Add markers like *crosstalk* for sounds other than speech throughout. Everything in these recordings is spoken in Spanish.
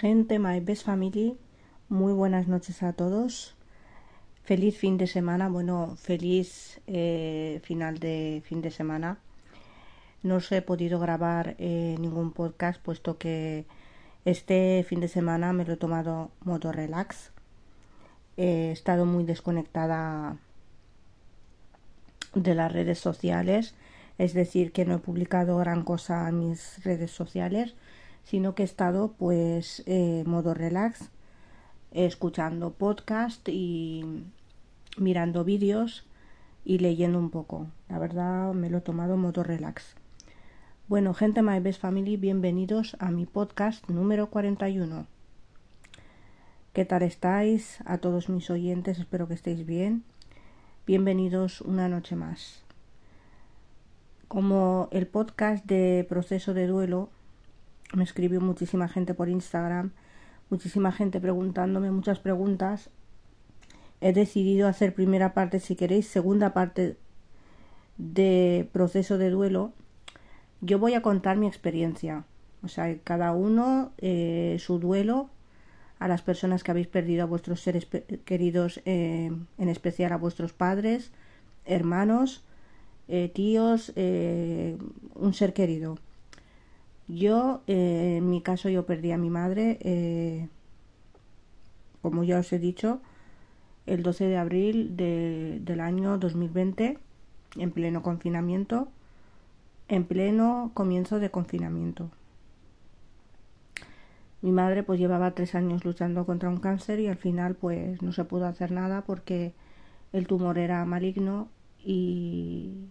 Gente, my best family, muy buenas noches a todos. Feliz fin de semana, bueno, feliz eh, final de fin de semana. No os he podido grabar eh, ningún podcast puesto que este fin de semana me lo he tomado modo relax. He estado muy desconectada de las redes sociales, es decir, que no he publicado gran cosa en mis redes sociales sino que he estado pues eh, modo relax, escuchando podcast y mirando vídeos y leyendo un poco. La verdad me lo he tomado modo relax. Bueno, gente My Best Family, bienvenidos a mi podcast número 41. ¿Qué tal estáis? A todos mis oyentes, espero que estéis bien. Bienvenidos una noche más. Como el podcast de proceso de duelo me escribió muchísima gente por Instagram, muchísima gente preguntándome muchas preguntas. He decidido hacer primera parte, si queréis, segunda parte de proceso de duelo. Yo voy a contar mi experiencia, o sea, cada uno eh, su duelo a las personas que habéis perdido a vuestros seres queridos, eh, en especial a vuestros padres, hermanos, eh, tíos, un ser querido. Yo, eh, en mi caso, yo perdí a mi madre, eh, como ya os he dicho, el 12 de abril del año 2020, en pleno confinamiento, en pleno comienzo de confinamiento. Mi madre pues llevaba tres años luchando contra un cáncer y al final pues no se pudo hacer nada porque el tumor era maligno y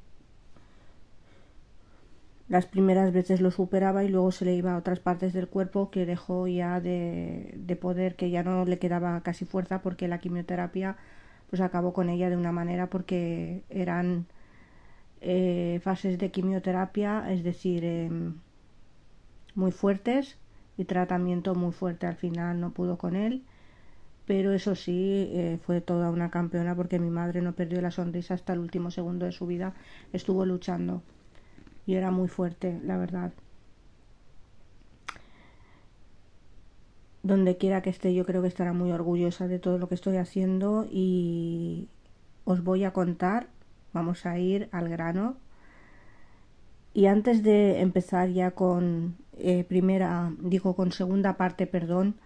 las primeras veces lo superaba y luego se le iba a otras partes del cuerpo que dejó ya de, de, poder, que ya no le quedaba casi fuerza porque la quimioterapia pues acabó con ella de una manera porque eran eh, fases de quimioterapia, es decir, eh, muy fuertes y tratamiento muy fuerte. Al final no pudo con él, pero eso sí, eh, fue toda una campeona porque mi madre no perdió la sonrisa hasta el último segundo de su vida, estuvo luchando y era muy fuerte, la verdad. Donde quiera que esté, yo creo que estará muy orgullosa de todo lo que estoy haciendo y os voy a contar, vamos a ir al grano. Y antes de empezar ya con eh, primera, digo con segunda parte, perdón,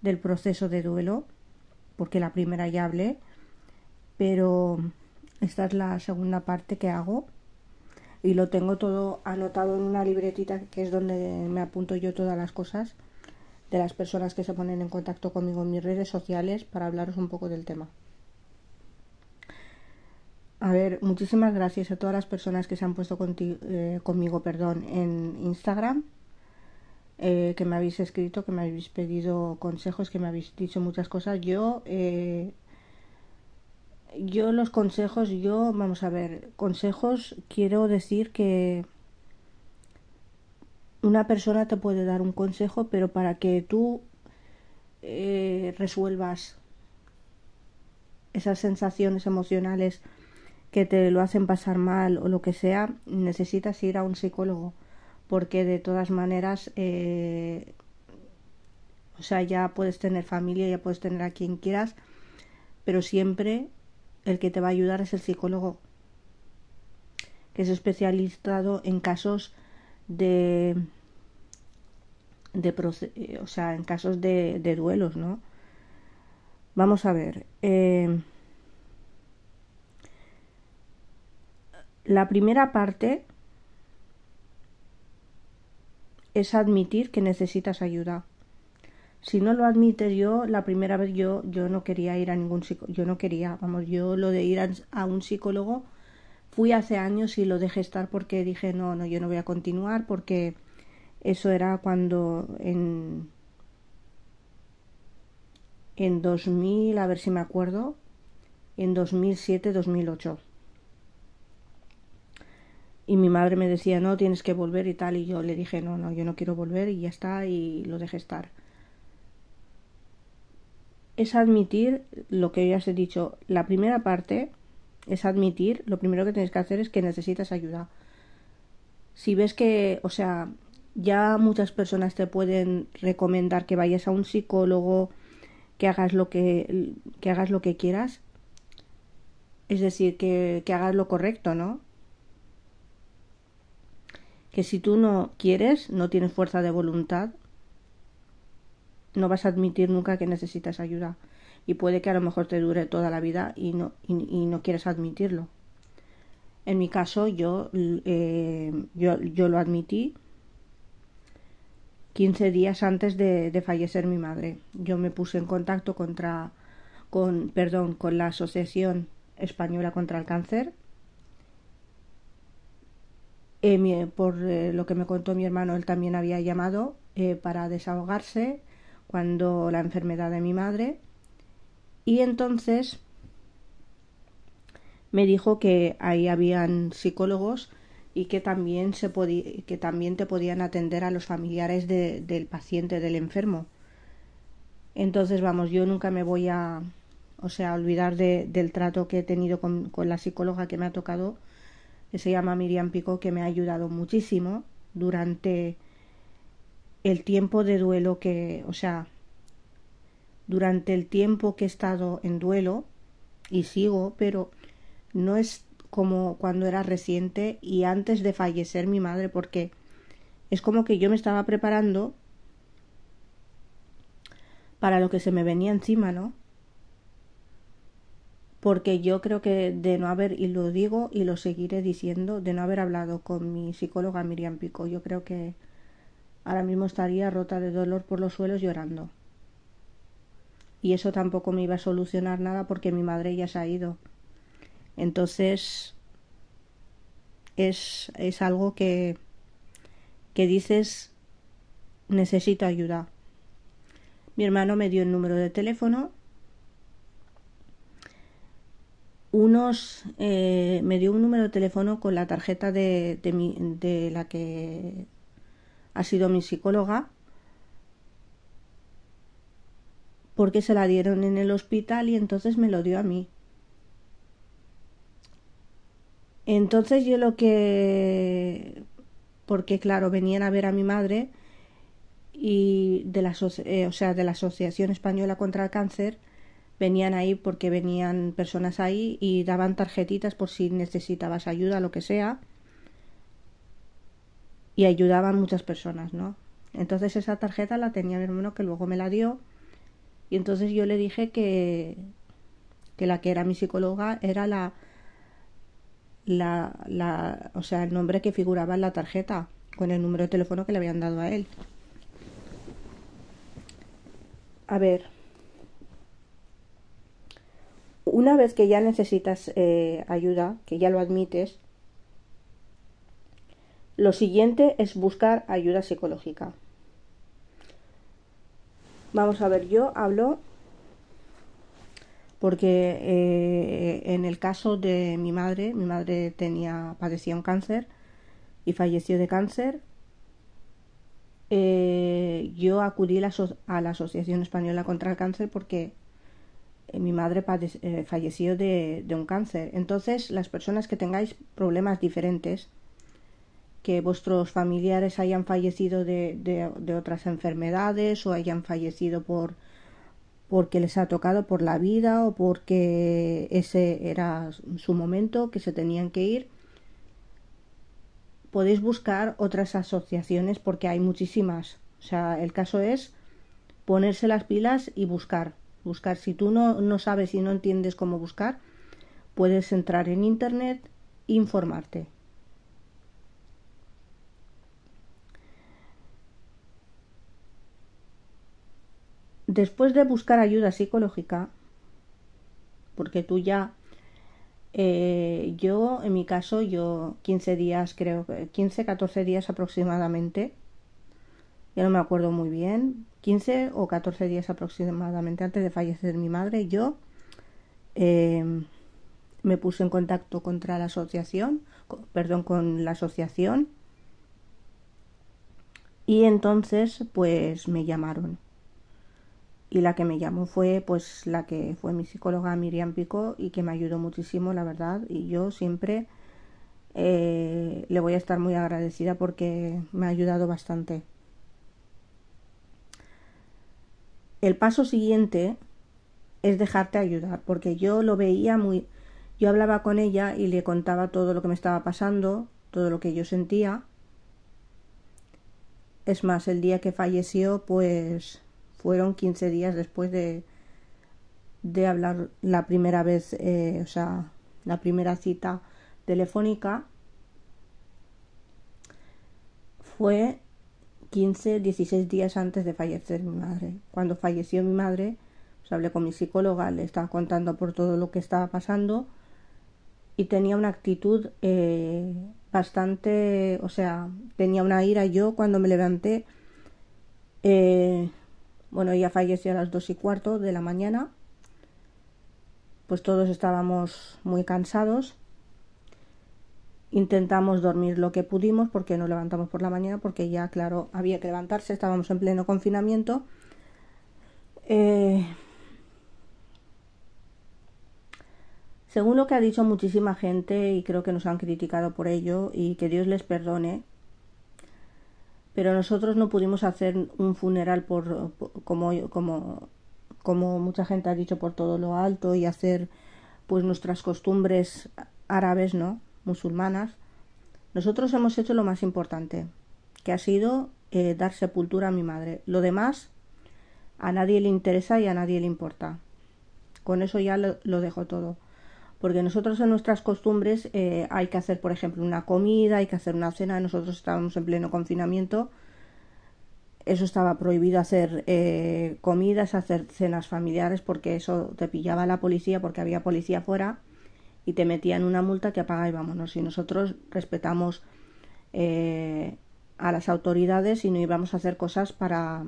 del proceso de duelo, porque la primera ya hablé, pero esta es la segunda parte que hago y lo tengo todo anotado en una libretita que es donde me apunto yo todas las cosas de las personas que se ponen en contacto conmigo en mis redes sociales para hablaros un poco del tema. A ver, muchísimas gracias a todas las personas que se han puesto eh, conmigo perdón, en Instagram, eh, que me habéis escrito, que me habéis pedido consejos, que me habéis dicho muchas cosas. Yo eh, yo los consejos, yo, vamos a ver, consejos, quiero decir que una persona te puede dar un consejo, pero para que tú eh, resuelvas esas sensaciones emocionales que te lo hacen pasar mal o lo que sea, necesitas ir a un psicólogo, porque de todas maneras, eh, o sea, ya puedes tener familia, ya puedes tener a quien quieras, pero siempre el que te va a ayudar es el psicólogo, que es especializado en casos de, de o sea, en casos de, de duelos, ¿no? Vamos a ver. Eh, la primera parte es admitir que necesitas ayuda si no lo admites yo, la primera vez yo, yo no quería ir a ningún psicólogo, yo no quería, vamos, yo lo de ir a, un psicólogo fui hace años y lo dejé estar porque dije, no, no, yo no voy a continuar porque eso era cuando en, en 2000, a ver si me acuerdo, en 2007, 2008. Y mi madre me decía, no, tienes que volver y tal, y yo le dije, no, no, yo no quiero volver y ya está, y lo dejé estar es admitir lo que ya os he dicho. La primera parte es admitir, lo primero que tienes que hacer es que necesitas ayuda. Si ves que, o sea, ya muchas personas te pueden recomendar que vayas a un psicólogo, que hagas lo que, que hagas lo que quieras. Es decir, que, que hagas lo correcto, ¿no? Que si tú no quieres, no tienes fuerza de voluntad, no vas a admitir nunca que necesitas ayuda. Y puede que a lo mejor te dure toda la vida y no, y, no quieres admitirlo. En mi caso, yo, eh, yo, yo lo admití 15 días antes de, fallecer mi madre. Yo me puse en contacto contra, con, perdón, con la Asociación Española contra el Cáncer. Eh, por eh, lo que me contó mi hermano, él también había llamado para desahogarse cuando la enfermedad de mi madre. Y entonces me dijo que ahí habían psicólogos y que también se que también te podían atender a los familiares del paciente del enfermo entonces vamos yo nunca me voy a o sea olvidar de, del trato que he tenido con, con, la psicóloga que me ha tocado que se llama Miriam Pico que me ha ayudado muchísimo durante el tiempo de duelo que o sea durante el tiempo que he estado en duelo y sigo pero no es como cuando era reciente y antes de fallecer mi madre porque es como que yo me estaba preparando para lo que se me venía encima, ¿no? Porque yo creo que de no haber, y lo digo y lo seguiré diciendo, de no haber hablado con mi psicóloga Miriam Pico, yo creo que ahora mismo estaría rota de dolor por los suelos llorando. Y eso tampoco me iba a solucionar nada porque mi madre ya se ha ido. Entonces, es, es algo que, que dices, necesito ayuda. Mi hermano me dio el número de teléfono. Unos eh, me dio un número de teléfono con la tarjeta de, de, la que ha sido mi psicóloga porque se la dieron en el hospital y entonces me lo dio a mí. Entonces yo lo que... porque claro, venían a ver a mi madre y de la, eh, o sea, de la Asociación Española contra el Cáncer venían ahí porque venían personas ahí y daban tarjetitas por si necesitabas ayuda, lo que sea. Y ayudaban muchas personas, ¿no? Entonces esa tarjeta la tenía mi hermano que luego me la dio. Y entonces yo le dije que, que la que era mi psicóloga era la, la, la, o sea, el nombre que figuraba en la tarjeta con el número de teléfono que le habían dado a él. A ver, una vez que ya necesitas eh, ayuda, que ya lo admites, lo siguiente es buscar ayuda psicológica. Vamos a ver, yo hablo porque eh, en el caso de mi madre, mi madre tenía, padecía un cáncer y falleció de cáncer. Eh, yo acudí a la, Asociación Española contra el Cáncer porque eh, mi madre falleció de, un cáncer. Entonces, las personas que tengáis problemas diferentes, que vuestros familiares hayan fallecido de otras enfermedades o hayan fallecido por porque les ha tocado por la vida o porque ese era su momento, que se tenían que ir. Podéis buscar otras asociaciones porque hay muchísimas. O sea, el caso es ponerse las pilas y buscar. Buscar. Si tú no, no sabes y no entiendes cómo buscar, puedes entrar en internet e informarte. Después de buscar ayuda psicológica, porque tú ya, eh, yo en mi caso, yo 15 días, creo, 15, 14 días aproximadamente, ya no me acuerdo muy bien, 15 o 14 días aproximadamente antes de fallecer mi madre, yo em, me puse en contacto contra la asociación, perdón, con la asociación y entonces pues me llamaron y la que me llamó fue pues la que fue mi psicóloga Miriam Pico y que me ayudó muchísimo la verdad y yo siempre eh, le voy a estar muy agradecida porque me ha ayudado bastante. El paso siguiente es dejarte ayudar, porque yo lo veía muy... Yo hablaba con ella y le contaba todo lo que me estaba pasando, todo lo que yo sentía. Es más, el día que falleció, pues fueron 15 días después de, de hablar la primera vez, eh, o sea, la primera cita telefónica. Fue 15, 16 días antes de fallecer mi madre. Cuando falleció mi madre, pues hablé con mi psicóloga, le estaba contando por todo lo que estaba pasando y tenía una actitud eh, bastante, o sea, tenía una ira yo cuando me levanté. Eh, bueno, ella falleció a las dos y cuarto de la mañana. Pues todos estábamos muy cansados Intentamos dormir lo que pudimos porque nos levantamos por la mañana porque ya, claro, había que levantarse, estábamos en pleno confinamiento. Eh, según lo que ha dicho muchísima gente y creo que nos han criticado por ello y que Dios les perdone, pero nosotros no pudimos hacer un funeral por, como, como, como mucha gente ha dicho por todo lo alto y hacer pues nuestras costumbres árabes, ¿no? musulmanas, nosotros hemos hecho lo más importante, que ha sido eh, dar sepultura a mi madre. Lo demás a nadie le interesa y a nadie le importa. Con eso ya lo, dejo todo. Porque nosotros en nuestras costumbres eh, hay que hacer, por ejemplo, una comida, hay que hacer una cena. Nosotros estábamos en pleno confinamiento. Eso estaba prohibido hacer eh, comidas, hacer cenas familiares, porque eso te pillaba la policía, porque había policía afuera y te metían una multa que apaga. Y nosotros respetamos eh, a las autoridades y no íbamos a hacer cosas para,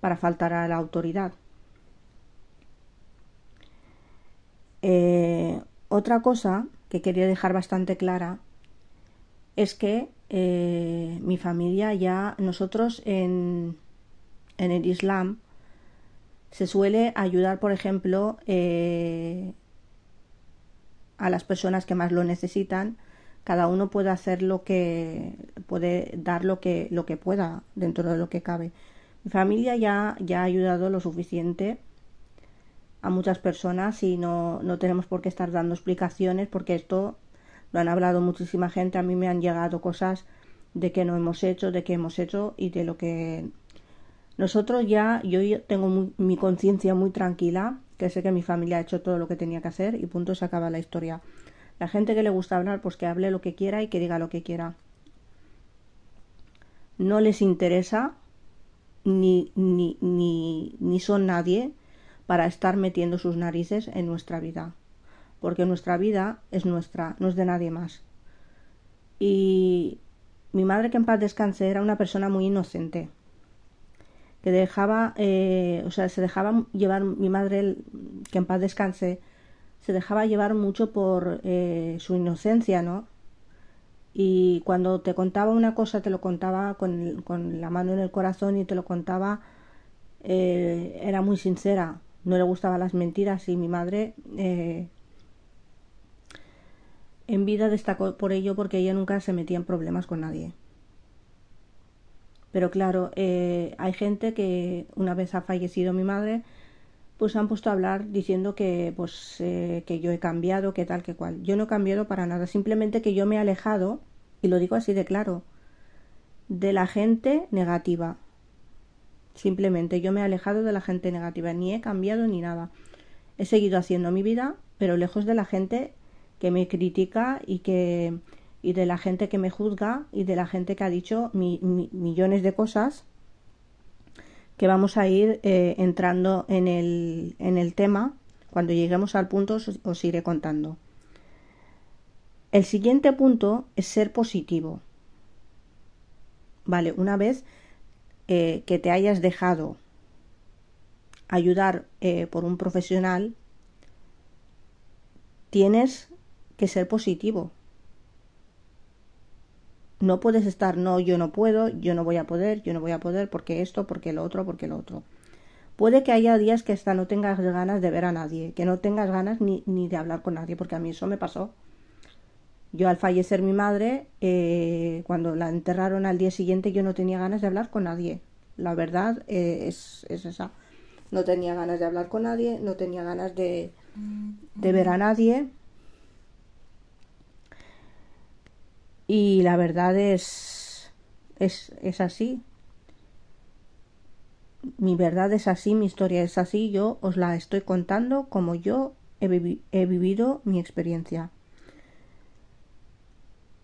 para faltar a la autoridad. Eh, otra cosa que quería dejar bastante clara es que eh, mi familia ya, nosotros en, en el Islam, se suele ayudar, por ejemplo, a las personas que más lo necesitan, cada uno puede hacer lo que puede dar lo que lo que pueda dentro de lo que cabe. Mi familia ya ya ha ayudado lo suficiente a muchas personas y no, no tenemos por qué estar dando explicaciones porque esto lo han hablado muchísima gente, a mí me han llegado cosas de que no hemos hecho, de que hemos hecho y de lo que nosotros ya, yo tengo mi conciencia muy tranquila que sé que mi familia ha hecho todo lo que tenía que hacer y punto se acaba la historia. La gente que le gusta hablar, pues que hable lo que quiera y que diga lo que quiera. No les interesa ni, ni, ni, ni son nadie para estar metiendo sus narices en nuestra vida. Porque nuestra vida es nuestra, no es de nadie más. Y mi madre que en paz descanse era una persona muy inocente que dejaba, eh, o sea, se dejaba llevar, mi madre, que en paz descanse, se dejaba llevar mucho por eh, su inocencia, ¿no? Y cuando te contaba una cosa, te lo contaba con, con la mano en el corazón y te lo contaba, eh, era muy sincera, no le gustaban las mentiras y mi madre en vida destacó por ello porque ella nunca se metía en problemas con nadie. Pero claro, eh, hay gente que una vez ha fallecido mi madre, pues han puesto a hablar diciendo que pues eh, que yo he cambiado, que tal, que cual. Yo no he cambiado para nada, simplemente que yo me he alejado, y lo digo así de claro, de la gente negativa. Simplemente yo me he alejado de la gente negativa, ni he cambiado ni nada. He seguido haciendo mi vida, pero lejos de la gente que me critica y que y de la gente que me juzga y de la gente que ha dicho millones de cosas que vamos a ir eh, entrando en el, en el tema. Cuando lleguemos al punto os, iré contando. El siguiente punto es ser positivo. Vale, una vez eh, que te hayas dejado ayudar eh, por un profesional, tienes que ser positivo no puedes estar, no, yo no puedo, yo no voy a poder, yo no voy a poder, porque esto, porque lo otro, porque lo otro. Puede que haya días que hasta no tengas ganas de ver a nadie, que no tengas ganas ni, ni de hablar con nadie, porque a mí eso me pasó. Yo al fallecer mi madre, eh, cuando la enterraron al día siguiente, yo no tenía ganas de hablar con nadie. La verdad eh, es, es, esa. No tenía ganas de hablar con nadie, no tenía ganas de, de ver a nadie. Y la verdad es, es, es así. Mi verdad es así, mi historia es así, yo os la estoy contando como yo he, vivi he vivido mi experiencia.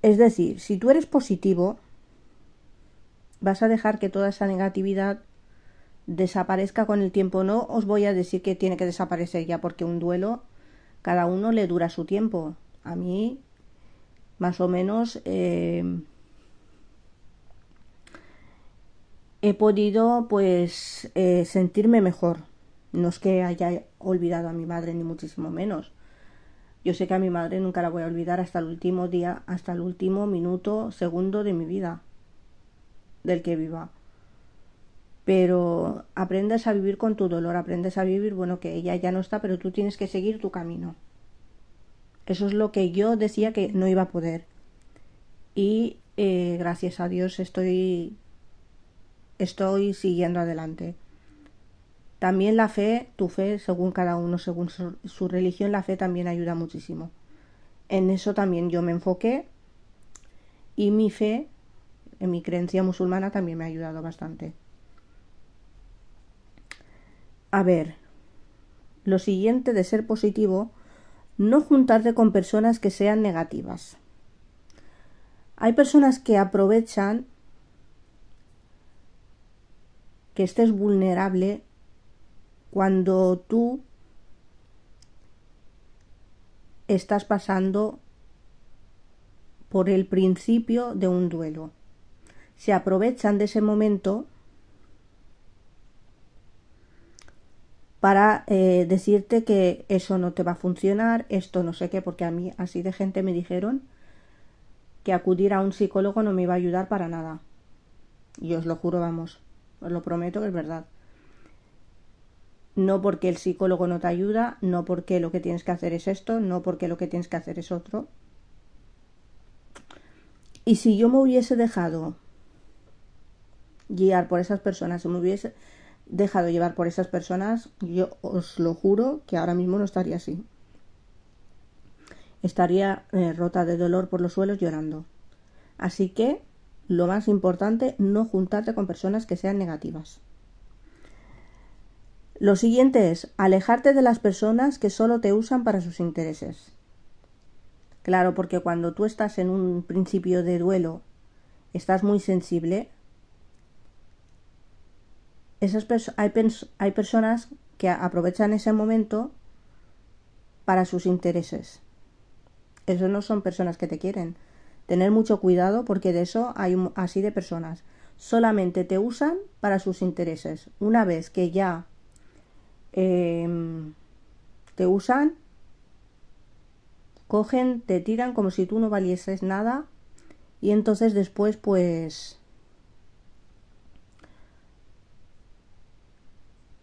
Es decir, si tú eres positivo, vas a dejar que toda esa negatividad desaparezca con el tiempo. No os voy a decir que tiene que desaparecer ya porque un duelo cada uno le dura su tiempo. A mí, más o menos, eh, he podido pues eh, sentirme mejor. No es que haya olvidado a mi madre ni muchísimo menos. Yo sé que a mi madre nunca la voy a olvidar hasta el último día, hasta el último minuto, segundo de mi vida, del que viva. Pero aprendes a vivir con tu dolor, aprendes a vivir, bueno, que ella ya no está, pero tú tienes que seguir tu camino. Eso es lo que yo decía que no iba a poder. Y eh, gracias a Dios estoy, estoy siguiendo adelante. También la fe, tu fe, según cada uno, según su, religión, la fe también ayuda muchísimo. En eso también yo me enfoqué y mi fe, en mi creencia musulmana, también me ha ayudado bastante. A ver, lo siguiente de ser positivo, no juntarte con personas que sean negativas. Hay personas que aprovechan que estés vulnerable cuando tú estás pasando por el principio de un duelo. Se aprovechan de ese momento para eh, decirte que eso no te va a funcionar, esto no sé qué, porque a mí así de gente me dijeron que acudir a un psicólogo no me iba a ayudar para nada. Y os lo juro, vamos, os lo prometo que es verdad no porque el psicólogo no te ayuda, no porque lo que tienes que hacer es esto, no porque lo que tienes que hacer es otro. Y si yo me hubiese dejado guiar por esas personas, si me hubiese dejado llevar por esas personas, yo os lo juro que ahora mismo no estaría así. Estaría eh, rota de dolor por los suelos llorando. Así que, lo más importante, no juntarte con personas que sean negativas. Lo siguiente es alejarte de las personas que solo te usan para sus intereses. Claro, porque cuando tú estás en un principio de duelo, estás muy sensible. Esas hay, hay personas que aprovechan ese momento para sus intereses. Eso no son personas que te quieren. Tener mucho cuidado porque de eso hay así de personas. Solamente te usan para sus intereses. Una vez que ya eh, te usan, cogen, te tiran como si tú no valieses nada y entonces después pues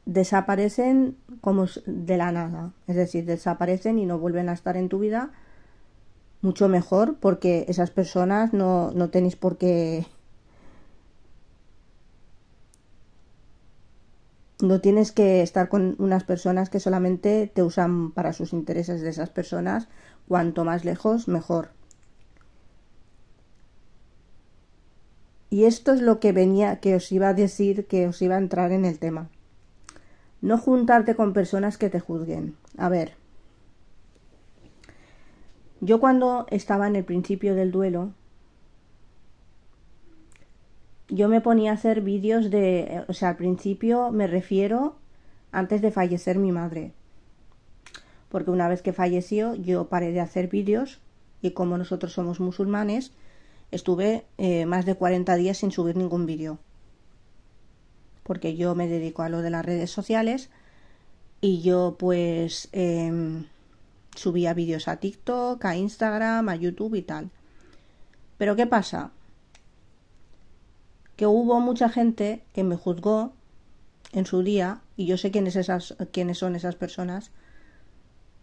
desaparecen como de la nada, es decir, desaparecen y no vuelven a estar en tu vida, mucho mejor porque esas personas no, no tenéis por qué no tienes que estar con unas personas que solamente te usan para sus intereses de esas personas. Cuanto más lejos, mejor. Y esto es lo que venía, que os iba a decir, que os iba a entrar en el tema. No juntarte con personas que te juzguen. A ver. Yo cuando estaba en el principio del duelo, yo me ponía a hacer vídeos de, o sea, al principio me refiero antes de fallecer mi madre. Porque una vez que falleció yo paré de hacer vídeos y como nosotros somos musulmanes, estuve eh, más de 40 días sin subir ningún vídeo. Porque yo me dedico a lo de las redes sociales y yo pues eh, subía vídeos a TikTok, a Instagram, a YouTube y tal. Pero ¿qué pasa? Que hubo mucha gente que me juzgó en su día, y yo sé quiénes, esas, quiénes son esas personas,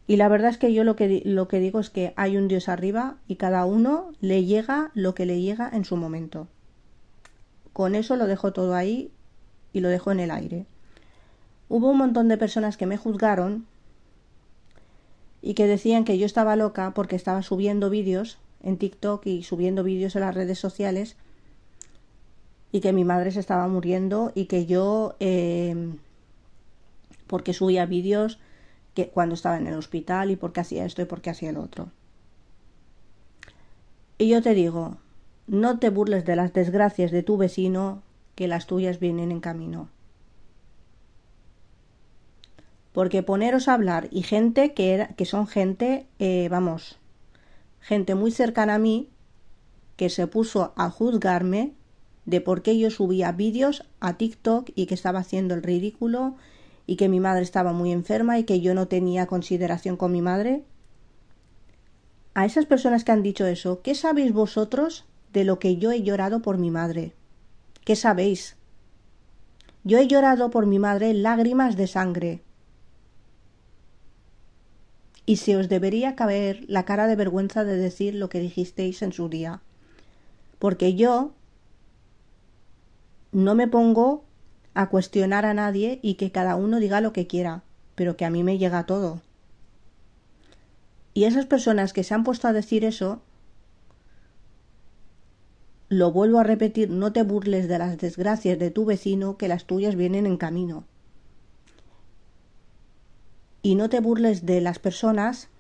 Y la verdad es que yo lo que, lo que digo es que hay un Dios arriba y cada uno le llega lo que le llega en su momento. Con eso lo dejo todo ahí y lo dejo en el aire. Hubo un montón de personas que me juzgaron y que decían que yo estaba loca porque estaba subiendo vídeos en TikTok y subiendo vídeos en las redes sociales y que mi madre se estaba muriendo y que yo eh, porque subía vídeos que cuando estaba en el hospital y porque hacía esto y porque hacía el otro. Y yo te digo, no te burles de las desgracias de tu vecino, que las tuyas vienen en camino. Porque poneros a hablar y gente que, era, que son gente, eh, vamos, gente muy cercana a mí, que se puso a juzgarme de por qué yo subía vídeos a TikTok y que estaba haciendo el ridículo y que mi madre estaba muy enferma y que yo no tenía consideración con mi madre? A esas personas que han dicho eso, ¿qué sabéis vosotros de lo que yo he llorado por mi madre? ¿Qué sabéis? Yo he llorado por mi madre lágrimas de sangre. Y se os debería caber la cara de vergüenza de decir lo que dijisteis en su día. Porque yo no me pongo a cuestionar a nadie y que cada uno diga lo que quiera, pero que a mí me llega todo. Y esas personas que se han puesto a decir eso, lo vuelvo a repetir, no te burles de las desgracias de tu vecino, que las tuyas vienen en camino. Y no te burles de las personas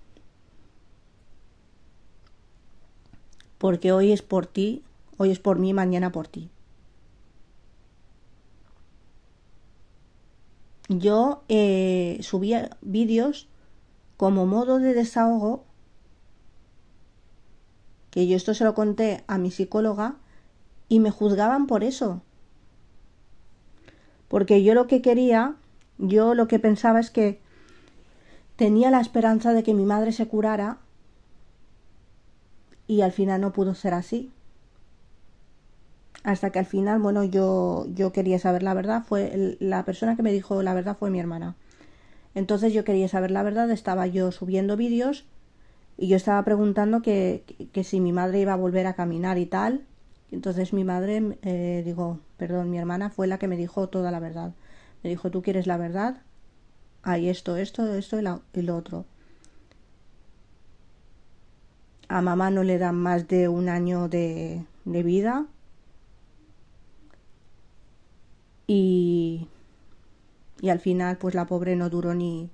porque hoy es por ti, hoy es por mí, mañana por ti. Yo eh, subía vídeos como modo de desahogo, que yo esto se lo conté a mi psicóloga y me juzgaban por eso. Porque yo lo que quería, yo lo que pensaba es que tenía la esperanza de que mi madre se curara y al final no pudo ser así hasta que al final, bueno, yo, yo quería saber la verdad, fue la persona que me dijo la verdad fue mi hermana. Entonces yo quería saber la verdad, estaba yo subiendo vídeos y yo estaba preguntando que, que, si mi madre iba a volver a caminar y tal. Entonces mi madre, eh, digo, perdón, mi hermana fue la que me dijo toda la verdad. Me dijo, ¿tú quieres la verdad? Hay esto, esto, esto y, y lo otro. A mamá no le dan más de un año de vida y, y al final pues la pobre no duró ni,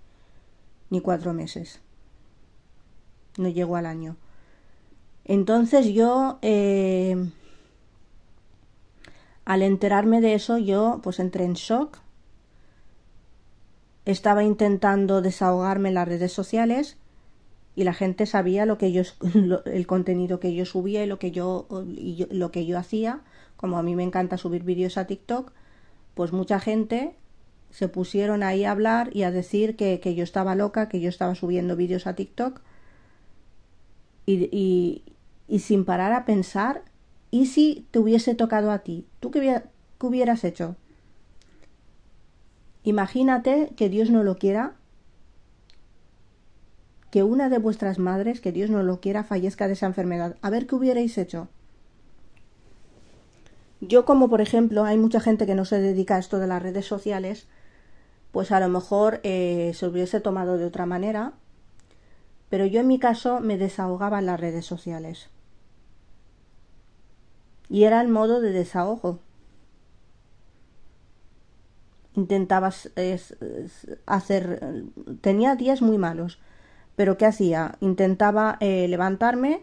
ni cuatro meses. No llegó al año. Entonces yo, eh, al enterarme de eso, yo pues entré en shock. Estaba intentando desahogarme en las redes sociales y la gente sabía lo que yo, *laughs* el contenido que yo subía y lo que yo, y lo que yo hacía. Como a mí me encanta subir vídeos a TikTok, pues mucha gente se pusieron ahí a hablar y a decir que, yo estaba loca, que yo estaba subiendo vídeos a TikTok y, y, sin parar a pensar, ¿y si te hubiese tocado a ti? ¿Tú qué hubieras hecho? Imagínate que Dios no lo quiera, que una de vuestras madres, que Dios no lo quiera, fallezca de esa enfermedad. A ver qué hubierais hecho. Yo como por ejemplo hay mucha gente que no se dedica a esto de las redes sociales, pues a lo mejor eh, se hubiese tomado de otra manera, pero yo en mi caso me desahogaba en las redes sociales. Y era el modo de desahogo. Intentaba hacer... Tenía días muy malos, pero ¿qué hacía? Intentaba eh, levantarme,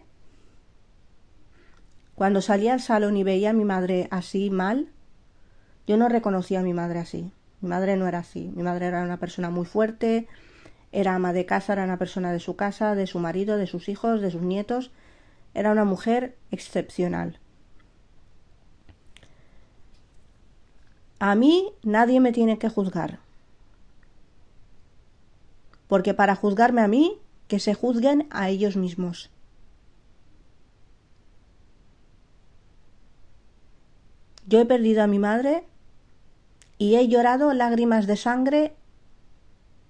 cuando salía al salón y veía a mi madre así mal, yo no reconocía a mi madre así. Mi madre no era así. Mi madre era una persona muy fuerte, era ama de casa, era una persona de su casa, de su marido, de sus hijos, de sus nietos. Era una mujer excepcional. A mí nadie me tiene que juzgar. Porque para juzgarme a mí, que se juzguen a ellos mismos. Yo he perdido a mi madre y he llorado lágrimas de sangre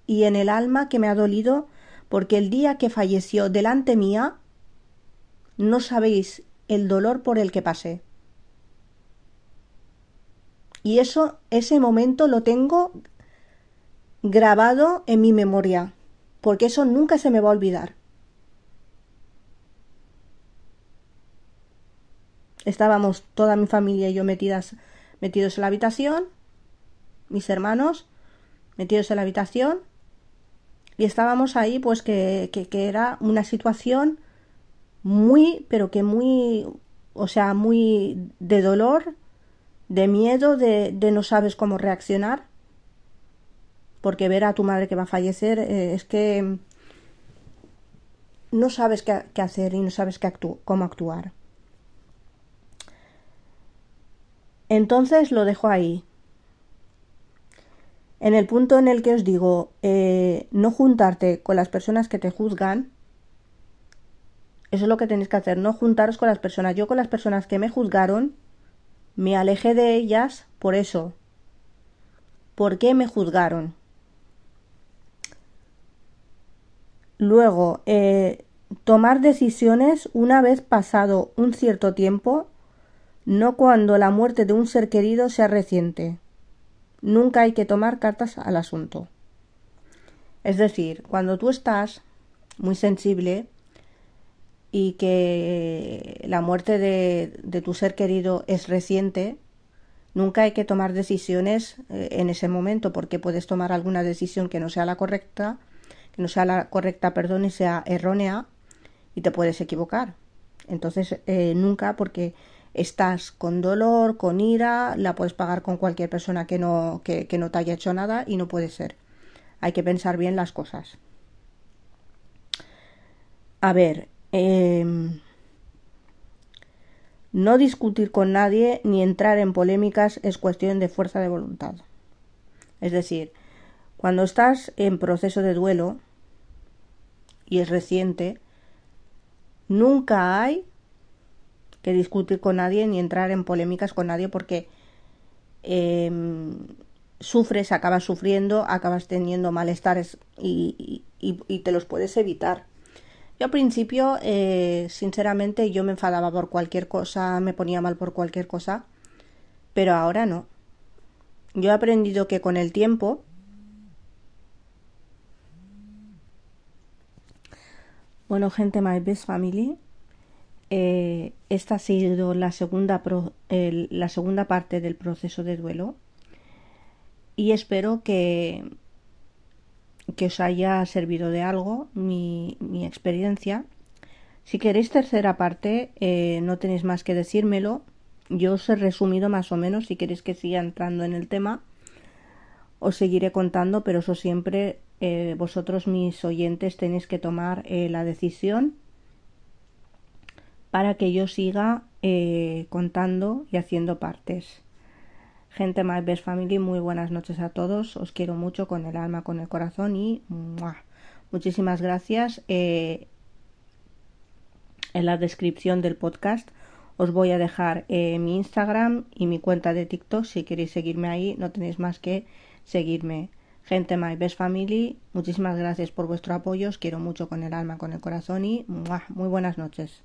y en el alma que me ha dolido porque el día que falleció delante mía, no sabéis el dolor por el que pasé. Y eso, ese momento lo tengo grabado en mi memoria, porque eso nunca se me va a olvidar. Estábamos toda mi familia y yo metidas, metidos en la habitación, mis hermanos metidos en la habitación, y estábamos ahí, pues que, que, era una situación muy, pero que muy, o sea, muy de dolor, de miedo, de, de no sabes cómo reaccionar, porque ver a tu madre que va a fallecer eh, es que no sabes qué, qué hacer y no sabes qué cómo actuar. Entonces lo dejo ahí. En el punto en el que os digo eh, no juntarte con las personas que te juzgan, eso es lo que tenéis que hacer, no juntaros con las personas. Yo con las personas que me juzgaron, me alejé de ellas por eso. ¿Por qué me juzgaron? Luego, eh, tomar decisiones una vez pasado un cierto tiempo no cuando la muerte de un ser querido sea reciente. Nunca hay que tomar cartas al asunto. Es decir, cuando tú estás muy sensible y que la muerte de, tu ser querido es reciente, nunca hay que tomar decisiones eh, en ese momento porque puedes tomar alguna decisión que no sea la correcta, que no sea la correcta, perdón, y sea errónea y te puedes equivocar. Entonces, eh, nunca porque estás con dolor, con ira, la puedes pagar con cualquier persona que no, que, no te haya hecho nada y no puede ser. Hay que pensar bien las cosas. A ver, em, no discutir con nadie ni entrar en polémicas es cuestión de fuerza de voluntad. Es decir, cuando estás en proceso de duelo y es reciente, nunca hay que discutir con nadie ni entrar en polémicas con nadie porque em, sufres, acabas sufriendo, acabas teniendo malestares y, te los puedes evitar. Yo al principio, eh, sinceramente, yo me enfadaba por cualquier cosa, me ponía mal por cualquier cosa, pero ahora no. Yo he aprendido que con el tiempo Bueno, gente, my best family, eh, esta ha sido la segunda, la segunda parte del proceso de duelo y espero que, que os haya servido de algo mi, experiencia. Si queréis tercera parte, eh, no tenéis más que decírmelo. Yo os he resumido más o menos. Si queréis que siga entrando en el tema, os seguiré contando, pero eso siempre eh, vosotros, mis oyentes, tenéis que tomar la decisión para que yo siga eh, contando y haciendo partes. Gente My Best Family, muy buenas noches a todos. Os quiero mucho con el alma, con el corazón y muchísimas gracias. Eh, en la descripción del podcast os voy a dejar eh, mi Instagram y mi cuenta de TikTok. Si queréis seguirme ahí, no tenéis más que seguirme. Gente My Best Family, muchísimas gracias por vuestro apoyo. Os quiero mucho con el alma, con el corazón y muy buenas noches.